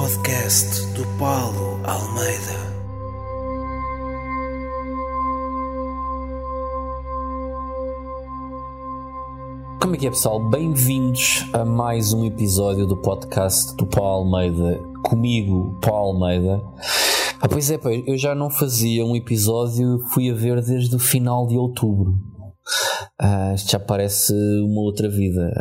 podcast do Paulo Almeida. Como é que é, pessoal? Bem-vindos a mais um episódio do podcast do Paulo Almeida. Comigo, Paulo Almeida. Ah, pois é, pá, eu já não fazia um episódio, fui a ver desde o final de outubro. Ah, isto já parece uma outra vida.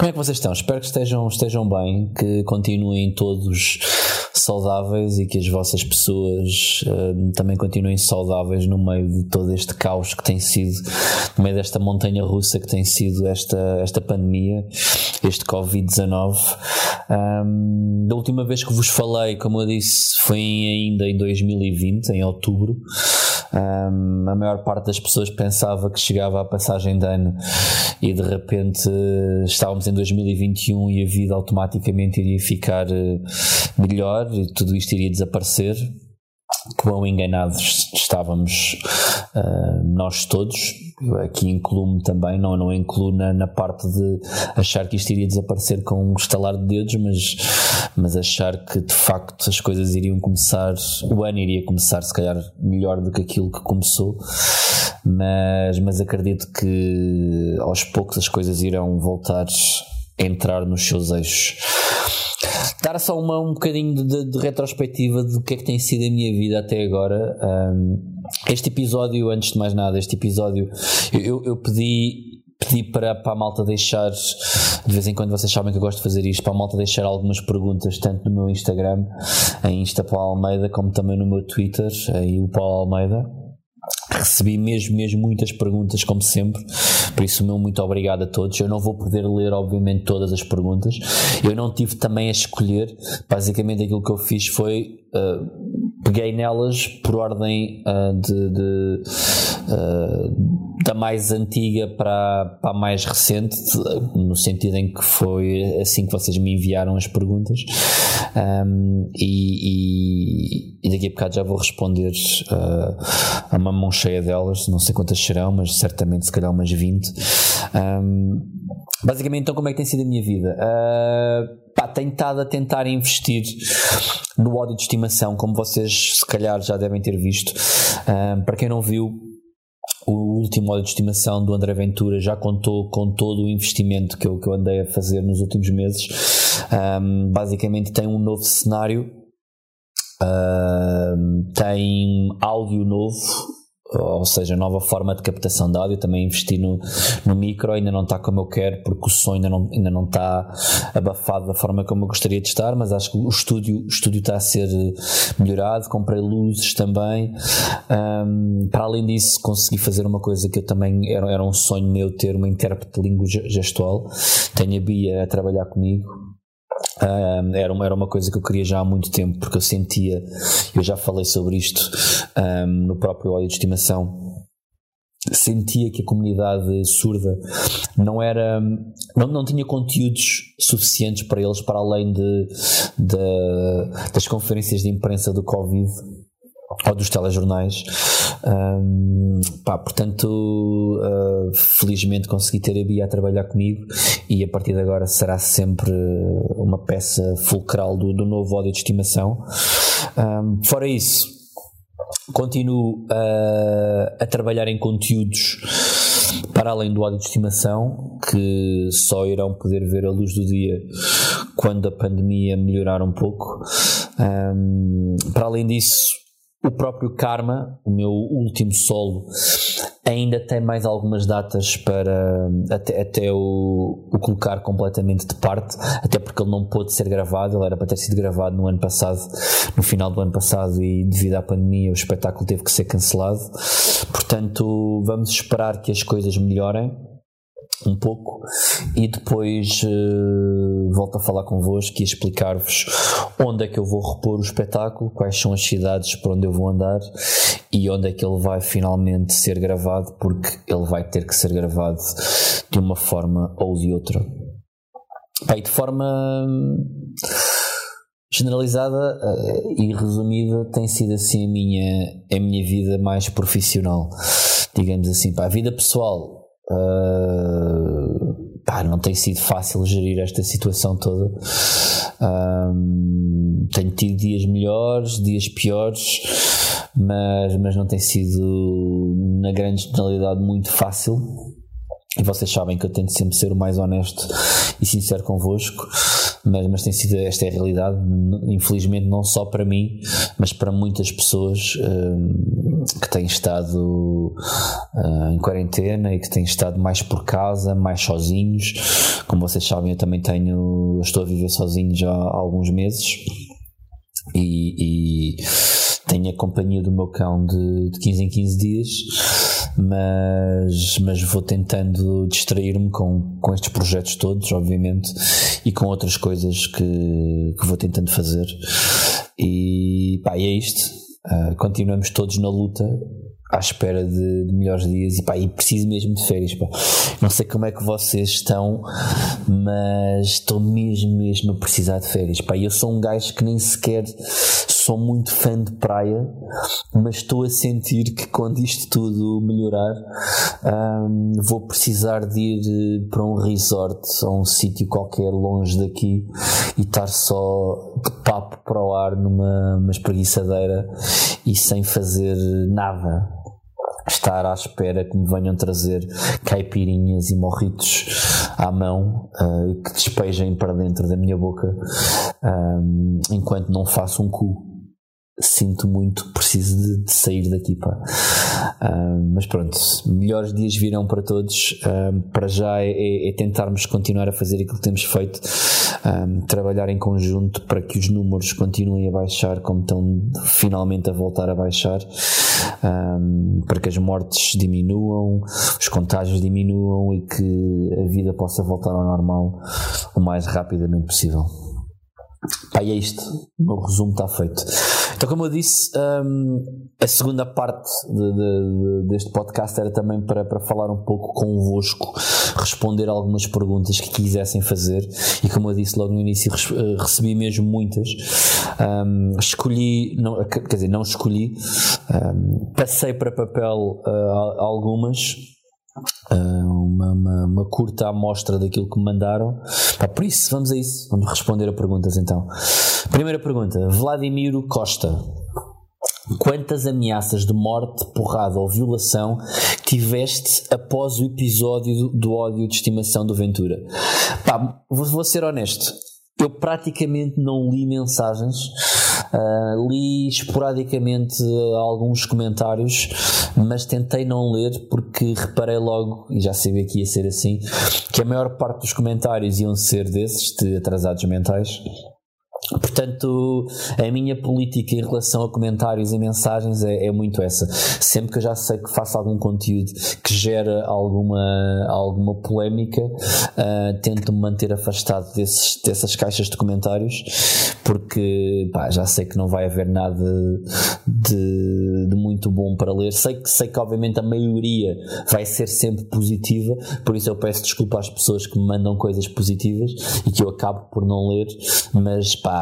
Como é que vocês estão? Espero que estejam, estejam bem, que continuem todos saudáveis e que as vossas pessoas uh, também continuem saudáveis no meio de todo este caos que tem sido, no meio desta montanha russa que tem sido esta, esta pandemia, este Covid-19. Um, da última vez que vos falei, como eu disse, foi ainda em 2020, em outubro. Um, a maior parte das pessoas pensava que chegava à passagem de ano e de repente estávamos em 2021 e a vida automaticamente iria ficar eh, melhor e tudo isto iria desaparecer. Quão enganados estávamos uh, nós todos, aqui incluo-me também, não, não incluo na, na, parte de achar que isto iria desaparecer com um estalar de dedos, mas, mas achar que de facto as coisas iriam começar, o ano iria começar se calhar melhor do que aquilo que começou, mas, mas acredito que aos poucos as coisas irão voltar a entrar nos seus eixos dar só uma, um bocadinho de, de, retrospectiva do que é que tem sido a minha vida até agora. Um, este episódio, antes de mais nada, este episódio, eu, eu pedi pedi para, para a malta deixar, de vez em quando vocês sabem que eu gosto de fazer isto, para a malta deixar algumas perguntas, tanto no meu Instagram, em Insta Paulo Almeida, como também no meu Twitter, aí o Paulo Almeida. Recebi mesmo, mesmo muitas perguntas, como sempre, por isso, meu muito obrigado a todos. Eu não vou poder ler, obviamente, todas as perguntas. Eu não tive também a escolher. Basicamente, aquilo que eu fiz foi. Uh, peguei nelas por ordem uh, de, de uh, da mais antiga para, para a mais recente, no sentido em que foi assim que vocês me enviaram as perguntas. Um, e, e, e, daqui a bocado já vou responder uh, a uma mão cheia delas, não sei quantas serão, mas certamente se calhar umas 20. Um, basicamente, então, como é que tem sido a minha vida? Pá, tenho estado a tentar investir no ódio de estimação, como vocês se calhar já devem ter visto. Um, para quem não viu, o último óleo de estimação do André Ventura já contou com todo o investimento que eu, que eu andei a fazer nos últimos meses. Um, basicamente tem um novo cenário, tem áudio novo, ou seja, nova forma de captação de áudio, também investi no, no micro, ainda não está como eu quero, porque o som ainda não, ainda não está abafado da forma como eu gostaria de estar, mas acho que o estúdio, o estúdio está a ser melhorado, comprei luzes também, um, para além disso consegui fazer uma coisa que eu também, era, era um sonho meu ter uma intérprete de língua gestual, tenho a Bia a trabalhar comigo, um, era, uma, era uma coisa que eu queria já há muito tempo, porque eu sentia, eu já falei sobre isto um, no próprio óleo de estimação, sentia que a comunidade surda não era não, não tinha conteúdos suficientes para eles para além de, de das conferências de imprensa do Covid ou dos telejornais. Um, pá, portanto, uh, felizmente consegui ter a Bia a trabalhar comigo e a partir de agora será sempre uma peça fulcral do, do novo ódio de estimação. Um, fora isso, continuo uh, a trabalhar em conteúdos para além do ódio de estimação, que só irão poder ver a luz do dia quando a pandemia melhorar um pouco. Um, para além disso, o próprio Karma, o meu último solo, ainda tem mais algumas datas para até, até o, o, colocar completamente de parte, até porque ele não pôde ser gravado, ele era para ter sido gravado no ano passado, no final do ano passado, e devido à pandemia o espetáculo teve que ser cancelado. Portanto, vamos esperar que as coisas melhorem um pouco e depois uh, volto a falar convosco e explicar-vos onde é que eu vou repor o espetáculo, quais são as cidades por onde eu vou andar e onde é que ele vai finalmente ser gravado, porque ele vai ter que ser gravado de uma forma ou de outra. Bem, de forma hum, generalizada uh, e resumida, tem sido assim a minha, a minha vida mais profissional, digamos assim. Para a vida pessoal, Uh, pá, não tem sido fácil gerir esta situação toda. Um, tenho tido dias melhores, dias piores, mas, mas não tem sido, na grande generalidade, muito fácil. E vocês sabem que eu tento sempre ser o mais honesto e sincero convosco, mas, mas tem sido esta é a realidade, infelizmente, não só para mim, mas para muitas pessoas um, que têm estado uh, em quarentena e que têm estado mais por casa, mais sozinhos. Como vocês sabem, eu também tenho, estou a viver sozinho já há alguns meses e, e tenho a companhia do meu cão de, de 15 em 15 dias mas, mas vou tentando distrair-me com, com estes projetos todos, obviamente, e com outras coisas que, que vou tentando fazer. E pá, e é isto. Uh, continuamos todos na luta à espera de, de, melhores dias e pá, e preciso mesmo de férias. Pá. Não sei como é que vocês estão, mas estou mesmo, mesmo a precisar de férias. Pá. Eu sou um gajo que nem sequer sou muito fã de praia, mas estou a sentir que quando isto tudo melhorar, um, vou precisar de ir para um resort ou um sítio qualquer longe daqui e estar só de papo para o ar numa espreguiçadeira e sem fazer nada estar à espera que me venham trazer caipirinhas e morritos à mão uh, que despejem para dentro da minha boca um, enquanto não faço um cu sinto muito, preciso de, de sair daqui. Pá. Uh, mas pronto, melhores dias virão para todos. Uh, para já é, é, é, tentarmos continuar a fazer aquilo que temos feito, trabalhar em conjunto para que os números continuem a baixar, como estão finalmente a voltar a baixar, para que as mortes diminuam, os contágios diminuam e que a vida possa voltar ao normal o mais rapidamente possível. Pá, e é isto. O meu resumo está feito. Então, como eu disse, um, a segunda parte de, de, de, deste podcast era também para, para falar um pouco convosco, responder algumas perguntas que quisessem fazer. E como eu disse logo no início, eh, recebi mesmo muitas. Um, escolhi, não, quer dizer, não escolhi, um, passei para papel uh, algumas uma, uma, uma, curta amostra daquilo que me mandaram. Pá, por isso, vamos a isso. Vamos responder a perguntas então. Primeira pergunta: Vladimiro Costa. Quantas ameaças de morte, porrada ou violação tiveste após o episódio do, ódio de estimação do Ventura? Pá, vou ser honesto. Eu praticamente não li mensagens Uh, li esporadicamente alguns comentários, mas tentei não ler porque reparei logo, e já sabia que ia ser assim, que a maior parte dos comentários iam ser desses, de atrasados mentais. Portanto, a minha política em relação a comentários e mensagens é, é, muito essa. Sempre que eu já sei que faço algum conteúdo que gera alguma, alguma polémica, uh, tento me manter afastado desses, dessas caixas de comentários, porque pá, já sei que não vai haver nada de, de, muito bom para ler. Sei que, sei que, obviamente, a maioria vai ser sempre positiva, por isso eu peço desculpa às pessoas que me mandam coisas positivas e que eu acabo por não ler, mas pá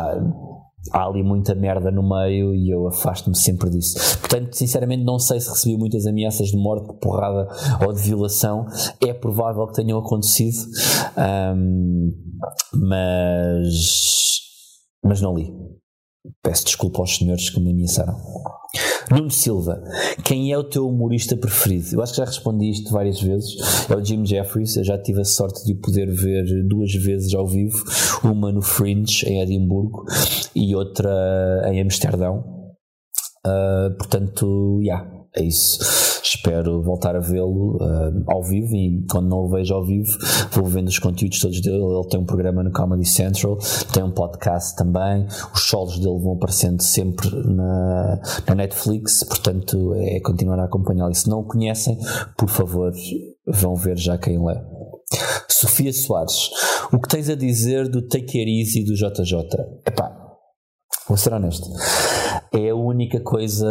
há ali muita merda no meio e eu afasto-me sempre disso. Portanto, sinceramente, não sei se recebi muitas ameaças de morte, de porrada ou de violação. É provável que tenham acontecido, um, mas, mas não li. Peço desculpa aos senhores que me ameaçaram. Nuno Silva, quem é o teu humorista preferido? Eu acho que já respondi isto várias vezes. É o Jim Jeffries. Eu já tive a sorte de o poder ver duas vezes ao vivo, uma no Fringe em Edimburgo e outra em Amsterdão. Uh, portanto, já, yeah, é isso espero voltar a vê-lo uh, ao vivo e quando não o vejo ao vivo vou vendo os conteúdos todos dele. Ele tem um programa no Comedy Central, tem um podcast também, os solos dele vão aparecendo sempre na, na Netflix, portanto é continuar a acompanhá-lo. E se não o conhecem, por favor, vão ver já quem ele é. Sofia Soares, o que tens a dizer do Take It Easy do JJ? Epá, vou ser honesto, é a única coisa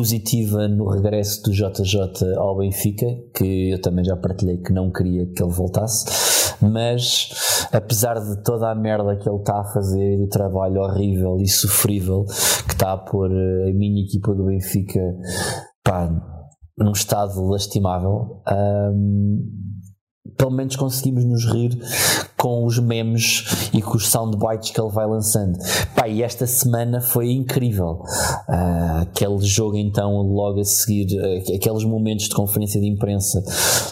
positiva no regresso do JJ ao Benfica, que eu também já partilhei que não queria que ele voltasse, mas apesar de toda a merda que ele está a fazer, do trabalho horrível e sofrível que está a pôr a minha equipa do Benfica pá, num estado lastimável. Pelo menos conseguimos nos rir com os memes e com os soundbites que ele vai lançando. Pá, e esta semana foi incrível. Uh, aquele jogo, então, logo a seguir, uh, aqueles momentos de conferência de imprensa,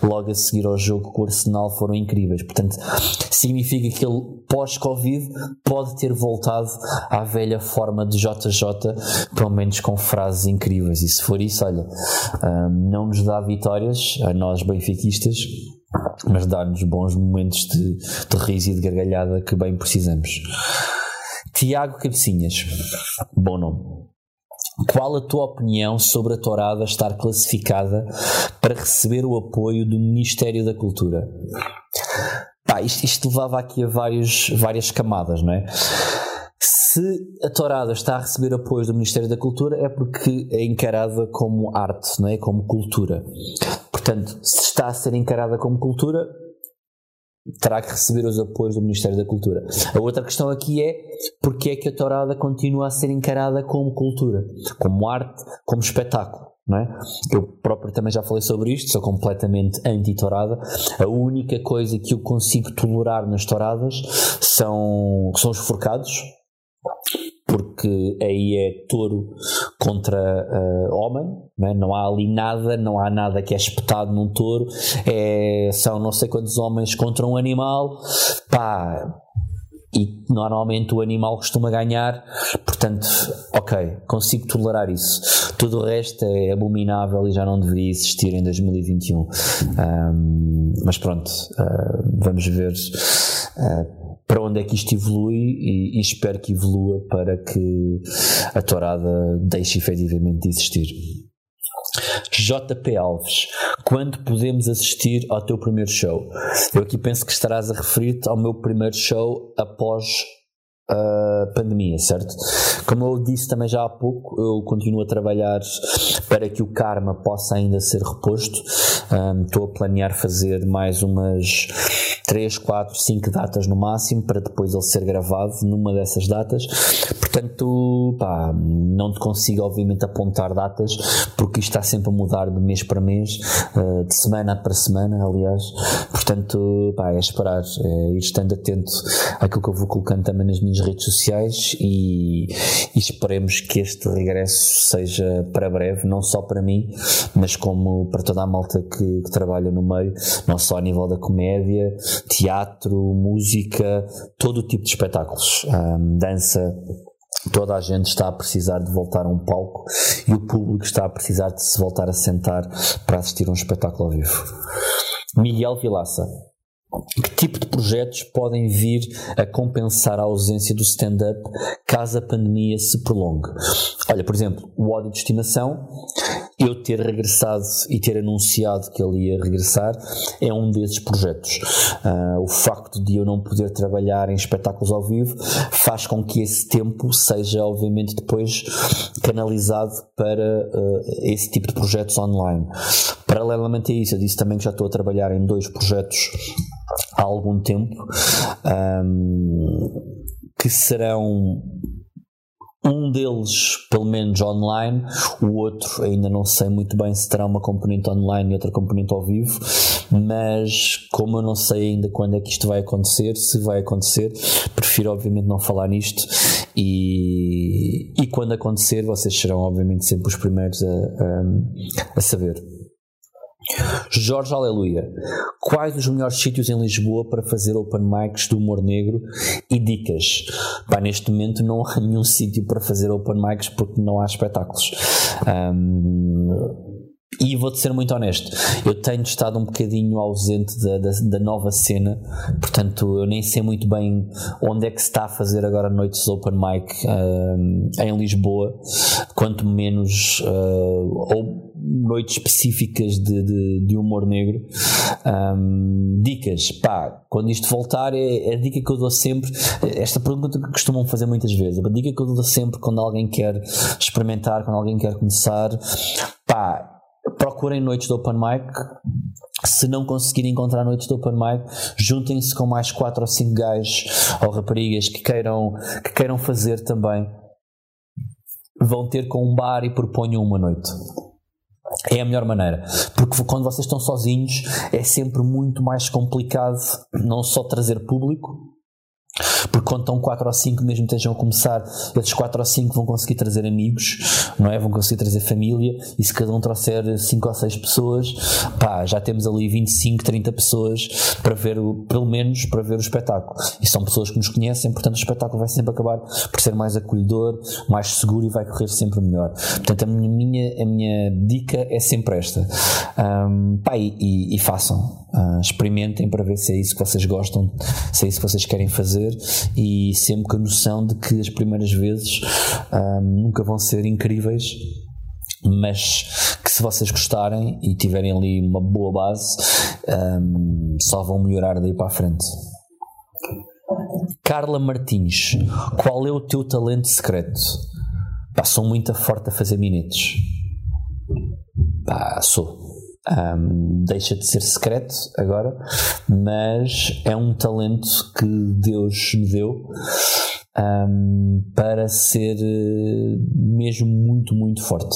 logo a seguir ao jogo com o Arsenal, foram incríveis. Portanto, significa que ele, pós-Covid, pode ter voltado à velha forma de JJ, pelo menos com frases incríveis. E se for isso, olha, uh, não nos dá vitórias, a nós benfiquistas mas dá-nos bons momentos de, de riso e de gargalhada que bem precisamos. Tiago Cabecinhas, bom nome. Qual a tua opinião sobre a tourada estar classificada para receber o apoio do Ministério da Cultura? Pá, isto, isto levava aqui a vários, várias camadas, não é? Se a tourada está a receber apoio do Ministério da Cultura é porque é encarada como arte, não é? como cultura. Portanto, se está a ser encarada como cultura, terá que receber os apoios do Ministério da Cultura. A outra questão aqui é porque é que a tourada continua a ser encarada como cultura, como arte, como espetáculo. Não é? Eu próprio também já falei sobre isto, sou completamente anti-tourada. A única coisa que eu consigo tolerar nas touradas são, são os forcados, porque aí é touro contra uh, homem, não, é? não, há ali nada, não há nada que é espetado num touro, é, são não sei quantos homens contra um animal, pá, e normalmente o animal costuma ganhar, portanto, ok, consigo tolerar isso. Tudo o resto é abominável e já não deveria existir em 2021. Um, mas pronto, uh, vamos ver. Uh, para onde é que isto evolui e, e, espero que evolua para que a tourada deixe efetivamente de existir. JP Alves, quando podemos assistir ao teu primeiro show? Eu aqui penso que estarás a referir-te ao meu primeiro show após a pandemia, certo? Como eu disse também já há pouco, eu continuo a trabalhar para que o karma possa ainda ser reposto. Um, estou a planear fazer mais umas 3, 4, 5 datas no máximo para depois ele ser gravado numa dessas datas. Portanto, pá, não te consigo obviamente apontar datas porque isto está sempre a mudar de mês para mês, uh, de semana para semana, aliás. Portanto, pá, é esperar, é ir estando atento àquilo que eu vou colocando também nas minhas redes sociais e, e esperemos que este regresso seja para breve, não só para mim, mas como para toda a malta que, que trabalha no meio, não só a nível da comédia, teatro, música, todo o tipo de espetáculos, um, dança. Toda a gente está a precisar de voltar a um palco e o público está a precisar de se voltar a sentar para assistir a um espetáculo ao vivo. Miguel Vilaça. Que tipo de projetos podem vir a compensar a ausência do stand-up caso a pandemia se prolongue? Olha, por exemplo, o ódio de estimação, eu ter regressado e ter anunciado que ele ia regressar é um desses projetos. Uh, o facto de eu não poder trabalhar em espetáculos ao vivo faz com que esse tempo seja, obviamente, depois canalizado para uh, esse tipo de projetos online. Paralelamente a isso, eu disse também que já estou a trabalhar em dois projetos há algum tempo um, que serão um deles, pelo menos online, o outro ainda não sei muito bem se terá uma componente online e outra componente ao vivo, mas como eu não sei ainda quando é que isto vai acontecer, se vai acontecer, prefiro obviamente não falar nisto e, e quando acontecer vocês serão obviamente sempre os primeiros a, a, a saber. Jorge Aleluia. Quais os melhores sítios em Lisboa para fazer open mics do humor negro e dicas? Pá, neste momento não há nenhum sítio para fazer open mics porque não há espetáculos. Um, e vou-te ser muito honesto, eu tenho estado um bocadinho ausente da, da, da, nova cena, portanto eu nem sei muito bem onde é que se está a fazer agora noites open mic uh, em Lisboa, quanto menos uh, ou noites específicas de, de, de humor negro. Um, dicas, pá, quando isto voltar, é, é, a dica que eu dou sempre. Esta pergunta que costumam fazer muitas vezes, a dica que eu dou sempre quando alguém quer experimentar, quando alguém quer começar, pá procurem noites de open mic. Se não conseguirem encontrar noites de open mic, juntem-se com mais 4 ou 5 gajos ou raparigas que queiram, que queiram fazer também. Vão ter com um bar e proponham uma noite. é a melhor maneira. Porque quando vocês estão sozinhos é sempre muito mais complicado não só trazer público, porque estão 4 ou 5, mesmo estejam a começar, esses 4 ou 5 vão conseguir trazer amigos, não é? Vão conseguir trazer família, e se cada um trouxer 5 ou 6 pessoas, pá, já temos ali 25, 30 pessoas para ver, o, pelo menos, para ver o espetáculo. E são pessoas que nos conhecem, portanto o espetáculo vai sempre acabar por ser mais acolhedor, mais seguro e vai correr sempre melhor. Portanto, a minha, minha, a minha dica é sempre esta. Um, pá, e, e, e façam. Uh, experimentem para ver se é isso que vocês gostam, se é isso que vocês querem fazer e sempre com a noção de que as primeiras vezes um, nunca vão ser incríveis, mas que se vocês gostarem e tiverem ali uma boa base, um, só vão melhorar daí para a frente. Carla Martins, qual é o teu talento secreto? Pá, sou muito forte a fazer minetes. Pá, sou. Um, deixa de ser secreto agora, mas é um talento que Deus me deu um, para ser eh, mesmo muito, muito forte.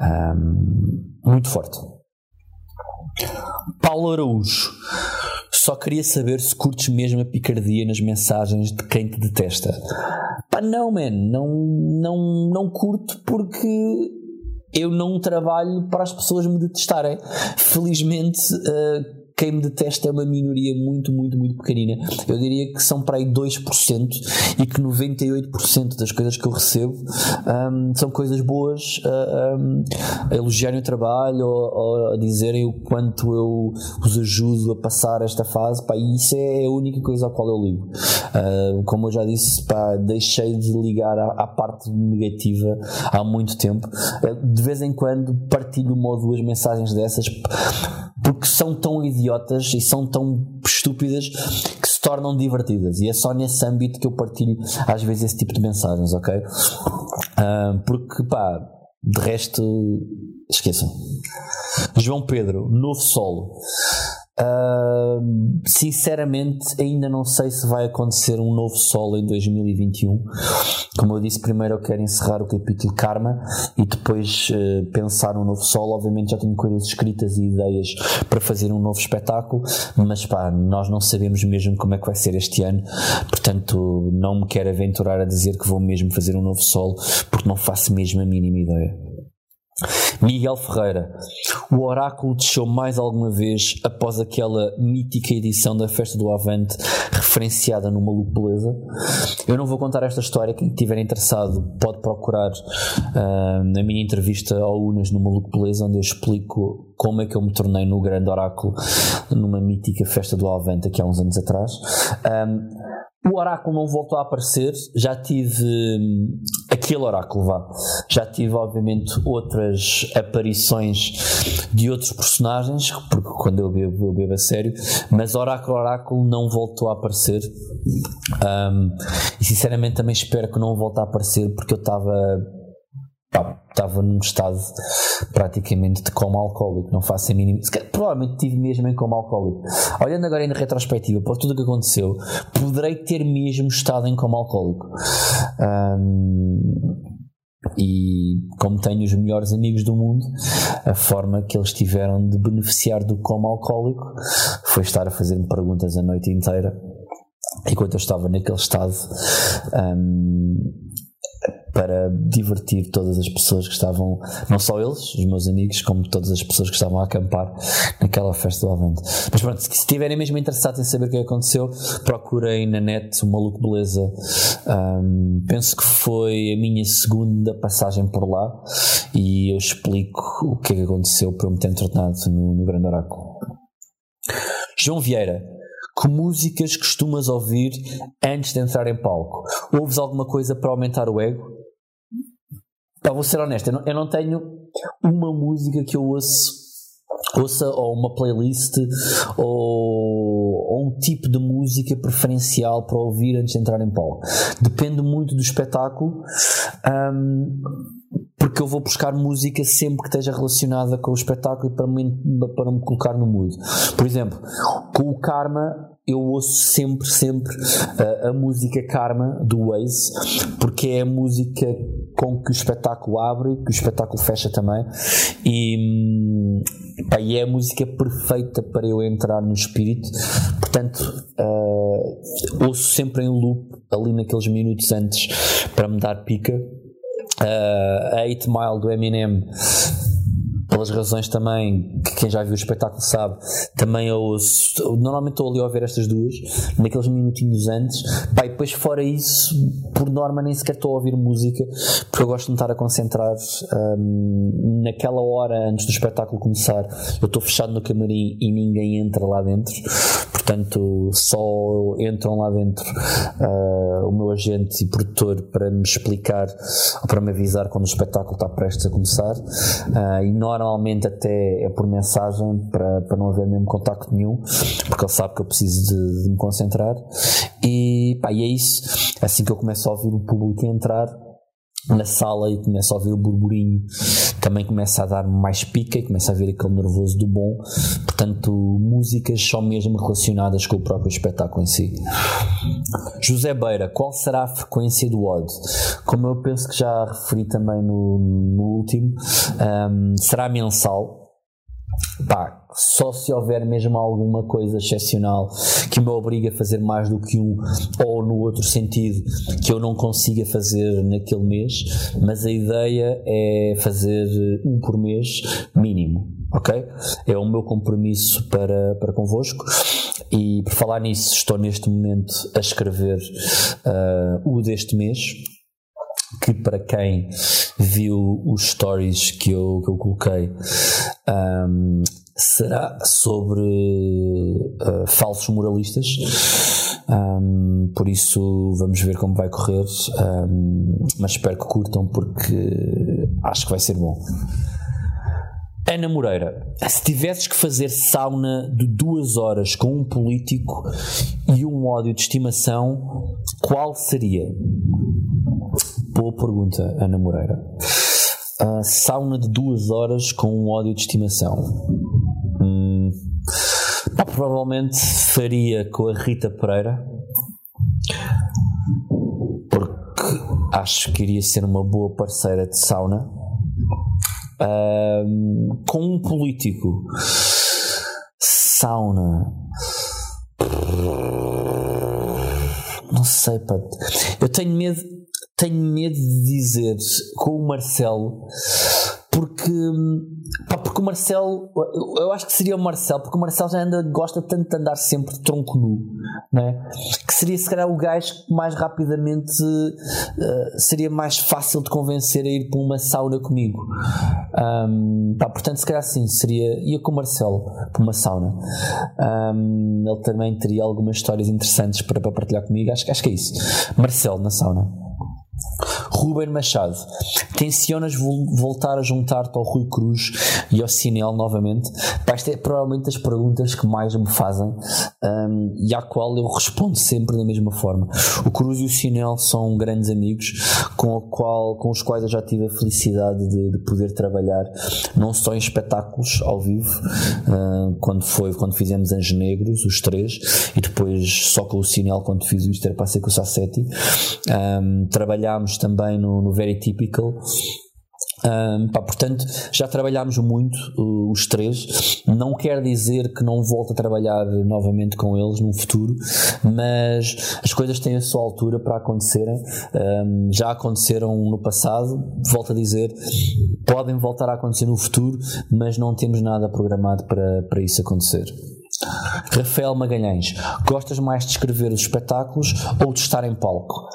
Um, muito forte. Paulo Araújo, só queria saber se curtes mesmo a picardia nas mensagens de quem te detesta. Pá, não, man, não, não, não curto porque eu não trabalho para as pessoas me detestarem. Felizmente, uh, quem me detesta é uma minoria muito, muito, muito pequenina. Eu diria que são para aí 2% e que 98% das coisas que eu recebo um, são coisas boas uh, um, a elogiarem o trabalho ou, ou, a dizerem o quanto eu os ajudo a passar esta fase. Pá, e isso é a única coisa à qual eu ligo. Uh, como eu já disse, pá, deixei de ligar à, à, parte negativa há muito tempo. Uh, de vez em quando partilho uma ou duas mensagens dessas porque são tão idiotas e são tão estúpidas que se tornam divertidas. E é só nesse âmbito que eu partilho às vezes esse tipo de mensagens, ok? Uh, porque pá, de resto, esqueçam. João Pedro, novo solo. Uh, sinceramente, ainda não sei se vai acontecer um novo solo em 2021. Como eu disse, primeiro eu quero encerrar o capítulo Karma e depois uh, pensar um novo solo. Obviamente já tenho coisas escritas e ideias para fazer um novo espetáculo, mas pá, nós não sabemos mesmo como é que vai ser este ano, portanto não me quero aventurar a dizer que vou mesmo fazer um novo solo porque não faço mesmo a mínima ideia. Miguel Ferreira, o oráculo desceu mais alguma vez após aquela mítica edição da Festa do Avante referenciada no Maluco Beleza. Eu não vou contar esta história, quem estiver interessado pode procurar uh, a minha entrevista ao Unas no Maluco Beleza, onde eu explico como é que eu me tornei no grande oráculo numa mítica Festa do Avante aqui há uns anos atrás. Um, o oráculo não voltou a aparecer, já tive hum, aquele oráculo, vá. Já tive, obviamente, outras aparições de outros personagens, porque quando eu bebo, eu bebo a sério, mas oráculo, oráculo não voltou a aparecer. Um, e sinceramente também espero que não volte a aparecer, porque eu estava estava num estado praticamente de coma alcoólico, não faço a mínima. Provavelmente tive mesmo em coma alcoólico. Olhando agora em retrospectiva para tudo o que aconteceu, poderei ter mesmo estado em coma alcoólico. Um, e como tenho os melhores amigos do mundo, a forma que eles tiveram de beneficiar do coma alcoólico foi estar a fazer-me perguntas a noite inteira enquanto eu estava naquele estado. Um, para divertir todas as pessoas que estavam, não só eles, os meus amigos, como todas as pessoas que estavam a acampar naquela festa do Avante. Mas pronto, se estiverem mesmo interessados em saber o que aconteceu, procurem na net o Maluco Beleza. Um, penso que foi a minha segunda passagem por lá e eu explico o que é que aconteceu para eu me ter tornado no, no Grande Oráculo. João Vieira, que músicas costumas ouvir antes de entrar em palco? Ouves alguma coisa para aumentar o ego? Pá, vou ser honesto, eu não, eu não tenho uma música que eu ouço ouça ou uma playlist ou, ou, um tipo de música preferencial para ouvir antes de entrar em palco. Depende muito do espetáculo. Um, porque eu vou buscar música sempre que esteja relacionada com o espetáculo para me, para me colocar no mood. Por exemplo, com o Karma eu ouço sempre, sempre a, a música Karma do Waze, porque é a música com que o espetáculo abre, que o espetáculo fecha também. E, pá, e é a música perfeita para eu entrar no espírito. Portanto, uh, ouço sempre em loop ali naqueles minutos antes para me dar pica. Uh, a 8 Mile do Eminem pelas razões também que quem já viu o espetáculo sabe, também eu ouço, normalmente estou ali a ouvir estas duas, naqueles minutinhos antes, pá, e depois fora isso, por norma nem sequer estou a ouvir música, porque eu gosto de me estar a concentrar um, naquela hora antes do espetáculo começar, eu estou fechado no camarim e ninguém entra lá dentro, portanto só entram lá dentro uh, o meu agente e produtor para me explicar ou para me avisar quando o espetáculo está prestes a começar. Uh, e até é por mensagem para, para não haver mesmo contacto nenhum porque ele sabe que eu preciso de, de me concentrar. E, pá, e é isso. Assim que eu começo a ouvir o público entrar na sala e começa a ouvir o burburinho, também começa a dar mais pica e começa a ver aquele nervoso do bom. Portanto, músicas só mesmo relacionadas com o próprio espetáculo em si. José Beira, qual será a frequência do odd? Como eu penso que já referi também no, no último, um, será mensal pá, só se houver mesmo alguma coisa excepcional que me obrigue a fazer mais do que um, ou no outro sentido que eu não consiga fazer naquele mês, mas a ideia é fazer um por mês mínimo, ok? É o meu compromisso para, para convosco. E por falar nisso, estou neste momento a escrever uh, o deste mês, que para quem viu os stories que eu, que eu coloquei um, será sobre uh, falsos moralistas um, por isso vamos ver como vai correr um, mas espero que curtam porque acho que vai ser bom Ana Moreira, se tivesses que fazer sauna de duas horas com um político e um ódio de estimação, qual seria? Boa pergunta, Ana Moreira. Uh, sauna de duas horas com um ódio de estimação. Pá, provavelmente faria com a Rita Pereira, porque acho que iria ser uma boa parceira de sauna. Uh, com um político, sauna. Não sei, pá. Eu tenho medo tenho medo de dizer com o Marcelo porque, pá, porque o Marcelo, eu acho que seria o Marcelo, porque o Marcelo já anda, gosta tanto de andar sempre de tronco nu, não é? Que seria se calhar o gajo que mais rapidamente uh, seria mais fácil de convencer a ir para uma sauna comigo. Um, pá, portanto, se calhar sim, seria, ia com o Marcelo para uma sauna. Um, ele também teria algumas histórias interessantes para, para partilhar comigo, acho, acho que é isso. Marcelo na sauna. Ruben Machado, tensionas voltar a juntar-te ao Rui Cruz e ao Sinel novamente? Pá, esta é provavelmente das perguntas que mais me fazem um, e à qual eu respondo sempre da mesma forma. O Cruz e o Sinel são grandes amigos com, qual, com os quais eu já tive a felicidade de, de poder trabalhar, não só em espetáculos ao vivo, uh, quando, foi, quando fizemos Anjos Negros, os três, e depois só com o Sinel quando fiz o Easter Passei com o Sassetti. Um, trabalhámos também no, no Very Typical. Um, pá, portanto, já trabalhámos muito uh, os três. Não quer dizer que não volte a trabalhar novamente com eles no futuro, mas as coisas têm a sua altura para acontecerem. Um, já aconteceram no passado, volto a dizer, podem voltar a acontecer no futuro, mas não temos nada programado para, para isso acontecer. Rafael Magalhães, gostas mais de escrever os espetáculos ou de estar em palco?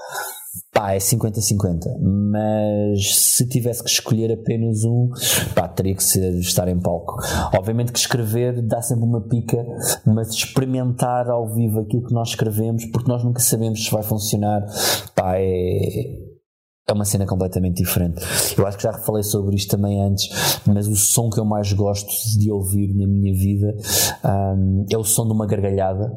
Pá, é 50-50. Mas se tivesse que escolher apenas um, pá, teria que ser estar em palco. Obviamente que escrever dá sempre uma pica, mas experimentar ao vivo aquilo que nós escrevemos, porque nós nunca sabemos se vai funcionar, pá, é é uma cena completamente diferente. Eu acho que já falei sobre isto também antes, mas o som que eu mais gosto de ouvir na minha vida um, é o som de uma gargalhada.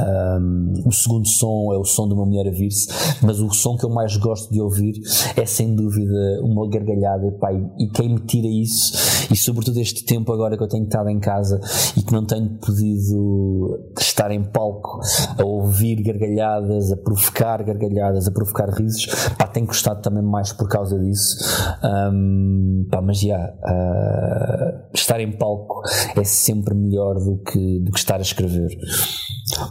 Um, o segundo som é o som de uma mulher a vir-se, mas o som que eu mais gosto de ouvir é sem dúvida uma gargalhada. Epá, e quem me tira isso, e sobretudo este tempo agora que eu tenho estado em casa e que não tenho podido estar em palco a ouvir gargalhadas, a provocar gargalhadas, a provocar risos, pá, tenho gostado também mais por causa disso. Um, pá, mas já, uh, estar em palco é sempre melhor do que, do que estar a escrever.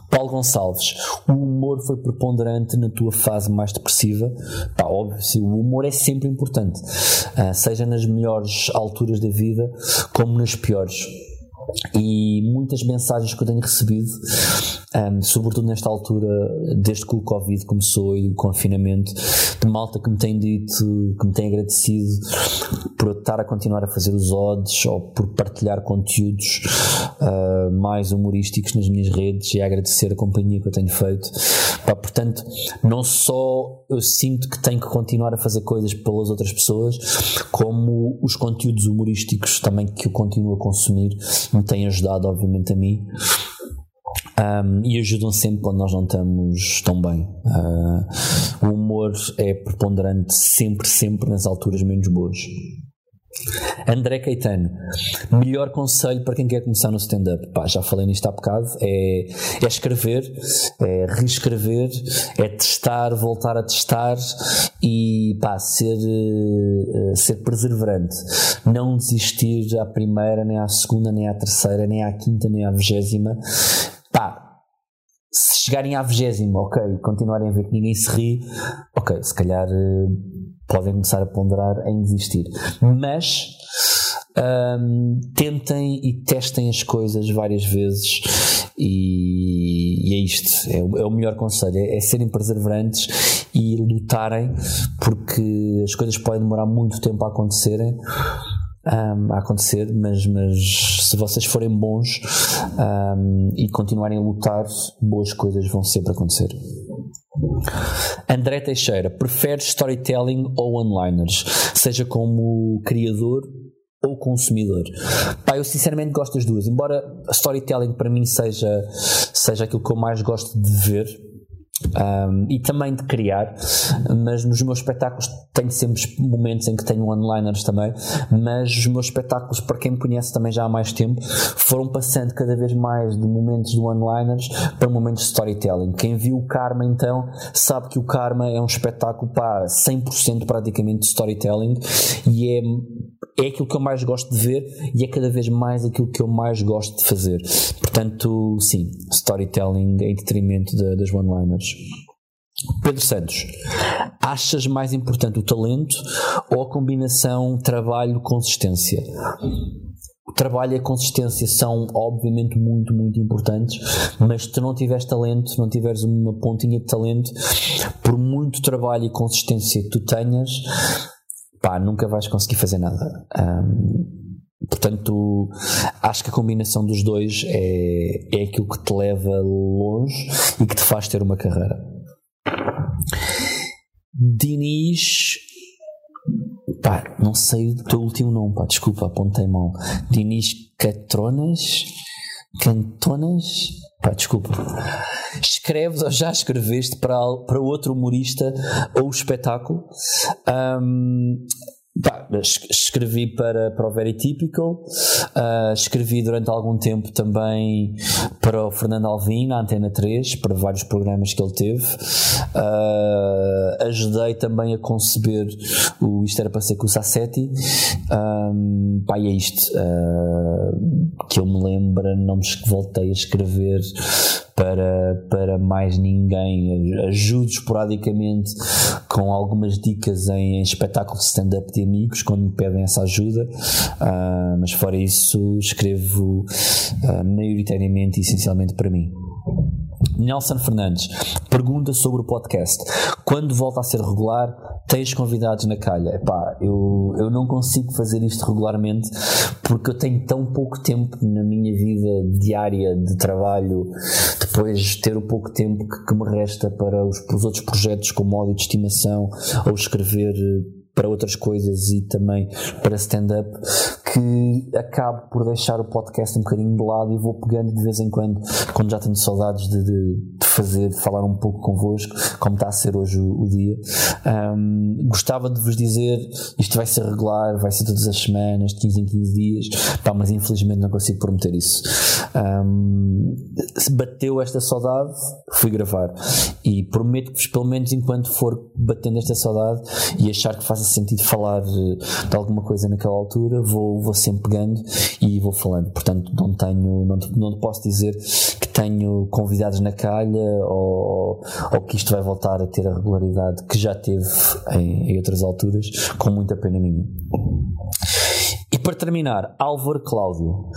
Paulo Gonçalves, o humor foi preponderante na tua fase mais depressiva? Pá, óbvio, o humor é sempre importante, uh, seja nas melhores alturas da vida como nas piores e muitas mensagens que eu tenho recebido, um, sobretudo nesta altura, desde que o Covid começou e o confinamento, de malta que me tem dito, que me tem agradecido por estar a continuar a fazer os odds ou por partilhar conteúdos uh, mais humorísticos nas minhas redes e agradecer a companhia que eu tenho feito. Pá, portanto, não só eu sinto que tenho que continuar a fazer coisas pelas outras pessoas, como os conteúdos humorísticos também que eu continuo a consumir me têm ajudado, obviamente, a mim. Um, e ajudam sempre quando nós não estamos tão bem. Uh, o humor é preponderante sempre, sempre nas alturas menos boas. André Caetano, melhor conselho para quem quer começar no stand-up? Já falei nisto há bocado: é, é escrever, é reescrever, é testar, voltar a testar e pá, ser, uh, ser perseverante. Não desistir à primeira, nem à segunda, nem à terceira, nem à quinta, nem à vigésima. Se chegarem à vigésima, ok, continuarem a ver que ninguém se ri, ok, se calhar. Uh, podem começar a ponderar em desistir. Mas um, tentem e testem as coisas várias vezes e, e é isto, é o, é o, melhor conselho, é, é serem perseverantes e lutarem porque as coisas podem demorar muito tempo a acontecerem um, a acontecer, mas, mas se vocês forem bons um, e continuarem a lutar, boas coisas vão sempre acontecer. André Teixeira, prefere storytelling ou one-liners? Seja como criador ou consumidor? Pá, eu sinceramente gosto das duas. Embora storytelling para mim seja, seja aquilo que eu mais gosto de ver, um, e também de criar, mas nos meus espetáculos tenho sempre momentos em que tenho one-liners também, mas os meus espetáculos, para quem me conhece também já há mais tempo, foram passando cada vez mais de momentos de one-liners para momentos de storytelling. Quem viu o Karma então sabe que o Karma é um espetáculo pá, 100% praticamente de storytelling e é é aquilo que eu mais gosto de ver e é cada vez mais aquilo que eu mais gosto de fazer. Portanto, sim, storytelling em detrimento de, das one-liners. Pedro Santos, achas mais importante o talento ou a combinação trabalho-consistência? O trabalho e a consistência são obviamente muito, muito importantes, mas se tu não tiveres talento, não tiveres uma pontinha de talento, por muito trabalho e consistência que tu tenhas, pá, nunca vais conseguir fazer nada. Um, Portanto, acho que a combinação dos dois é, é aquilo que te leva longe e que te faz ter uma carreira. Diniz. Pá, não sei o teu último nome, pá, desculpa, apontei mal. Diniz Catronas? Cantonas? Pá, desculpa. Escreves ou já escreveste para, para outro humorista ou espetáculo? Um, Escrevi para, para o Very uh, escrevi durante algum tempo também para o Fernando Alvim, na Antena 3, para vários programas que ele teve. Uh, ajudei também a conceber o Isto Era Para Ser com o Sassetti. Um, pá, e é isto uh, que eu me lembro, não me voltei a escrever para, para mais ninguém. Ajudo esporadicamente com algumas dicas em, em espetáculos de stand-up de amigos quando me pedem essa ajuda, uh, mas fora isso escrevo uh, maioritariamente e essencialmente para mim. Nelson Fernandes pergunta sobre o podcast. Quando volta a ser regular, tens convidados na calha? Epá, eu, eu não consigo fazer isto regularmente porque eu tenho tão pouco tempo na minha vida diária de trabalho, depois ter o pouco tempo que, que me resta para os, para os outros projetos como ódio de estimação ou escrever para outras coisas e também para stand-up que acabo por deixar o podcast um bocadinho de lado e vou pegando de vez em quando, quando já tenho saudades de, de, de fazer, de falar um pouco convosco, como está a ser hoje o, o dia. Um, gostava de vos dizer, isto vai ser regular, vai ser todas as semanas, de 15 em 15 dias, pá, mas infelizmente não consigo prometer isso. Um, bateu esta saudade, fui gravar. E prometo-vos, pelo menos enquanto for batendo esta saudade e achar que faça sentido falar eh, de alguma coisa naquela altura, vou, vou sempre pegando e vou falando. Portanto, não tenho, não, não posso dizer que tenho convidados na calha ou, ou que isto vai voltar a ter a regularidade que já teve em, em outras alturas, com muita pena minha. Para terminar, Álvaro Cláudio.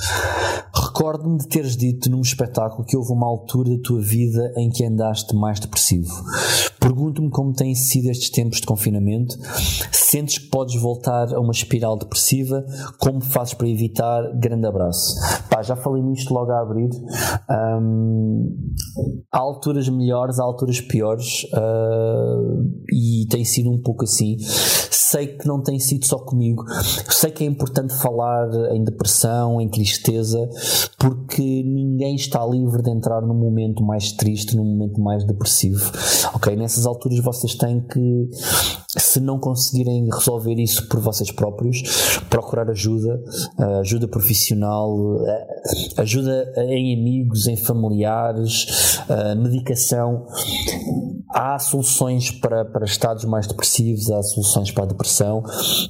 Recordo-me de teres dito num espetáculo que houve uma altura da tua vida em que andaste mais depressivo. Pergunto-me como têm sido estes tempos de confinamento. Sentes que podes voltar a uma espiral depressiva? Como fazes para evitar? Grande abraço. Pá, já falei nisto logo a abrir. Um, há alturas melhores, há alturas piores uh, e tem sido um pouco assim. Sei que não tem sido só comigo. Sei que é importante falar em depressão, em tristeza, porque ninguém está livre de entrar num momento mais triste, num momento mais depressivo. Ok? Nessa nessas alturas vocês têm que, se não conseguirem resolver isso por vocês próprios, procurar ajuda, ajuda profissional, ajuda em amigos, em familiares, medicação. Há soluções para, para estados mais depressivos, há soluções para a depressão.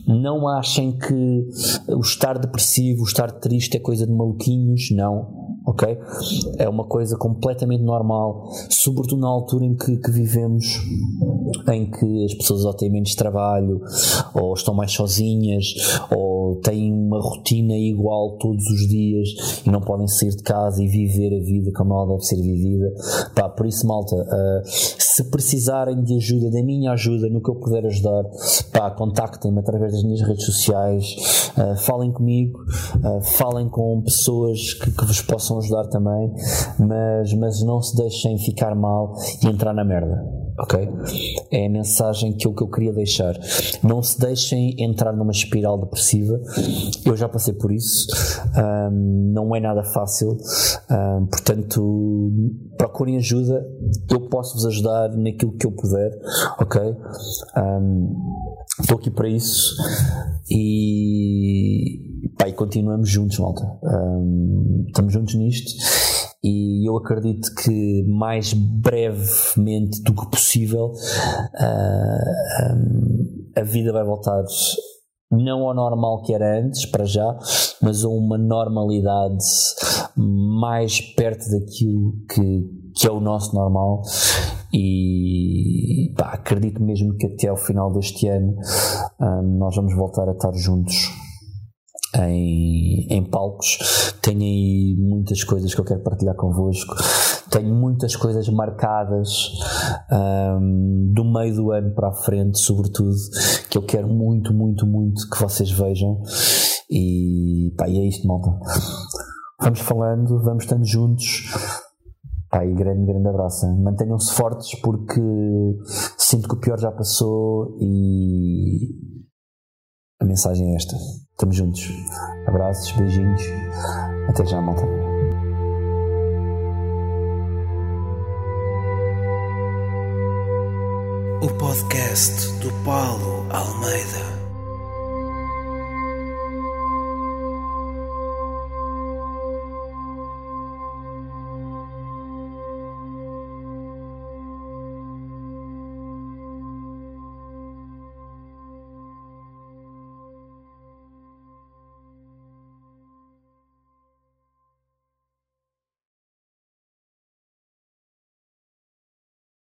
Não achem que o estar depressivo, o estar triste é coisa de maluquinhos, não ok? É uma coisa completamente normal, sobretudo na altura em que, que, vivemos, em que as pessoas ou têm menos trabalho, ou estão mais sozinhas, ou têm uma rotina igual todos os dias e não podem sair de casa e viver a vida como ela deve ser vivida. Pá, por isso, malta, uh, se precisarem de ajuda, da minha ajuda, no que eu puder ajudar, pá, contactem-me através das minhas redes sociais, uh, falem comigo, uh, falem com pessoas que, que vos possam ajudar também, mas, mas não se deixem ficar mal e entrar na merda. Ok? É a mensagem que eu, que eu queria deixar. Não se deixem entrar numa espiral depressiva. Eu já passei por isso. Um, não é nada fácil. Um, portanto, procurem ajuda. Eu posso vos ajudar naquilo que eu puder. Ok? Estou aqui para isso. E pá, e continuamos juntos, malta. Estamos juntos nisto e eu acredito que mais brevemente do que possível uh, um, a vida vai voltar não ao normal que era antes, para já, mas a uma normalidade mais perto daquilo que, que é o nosso normal. E pá, acredito mesmo que até ao final deste ano um, nós vamos voltar a estar juntos em, em palcos. Tenho aí muitas coisas que eu quero partilhar convosco. Tenho muitas coisas marcadas um, do meio do ano para a frente, sobretudo, que eu quero muito, muito, muito que vocês vejam. E pá, e é isto, malta. Vamos falando, vamos estando juntos. Pá, e grande, grande abraço. Mantenham-se fortes porque sinto que o pior já passou e a mensagem é esta. Estamos juntos. Abraços, beijinhos. Até já, malta. O podcast do Paulo Almeida.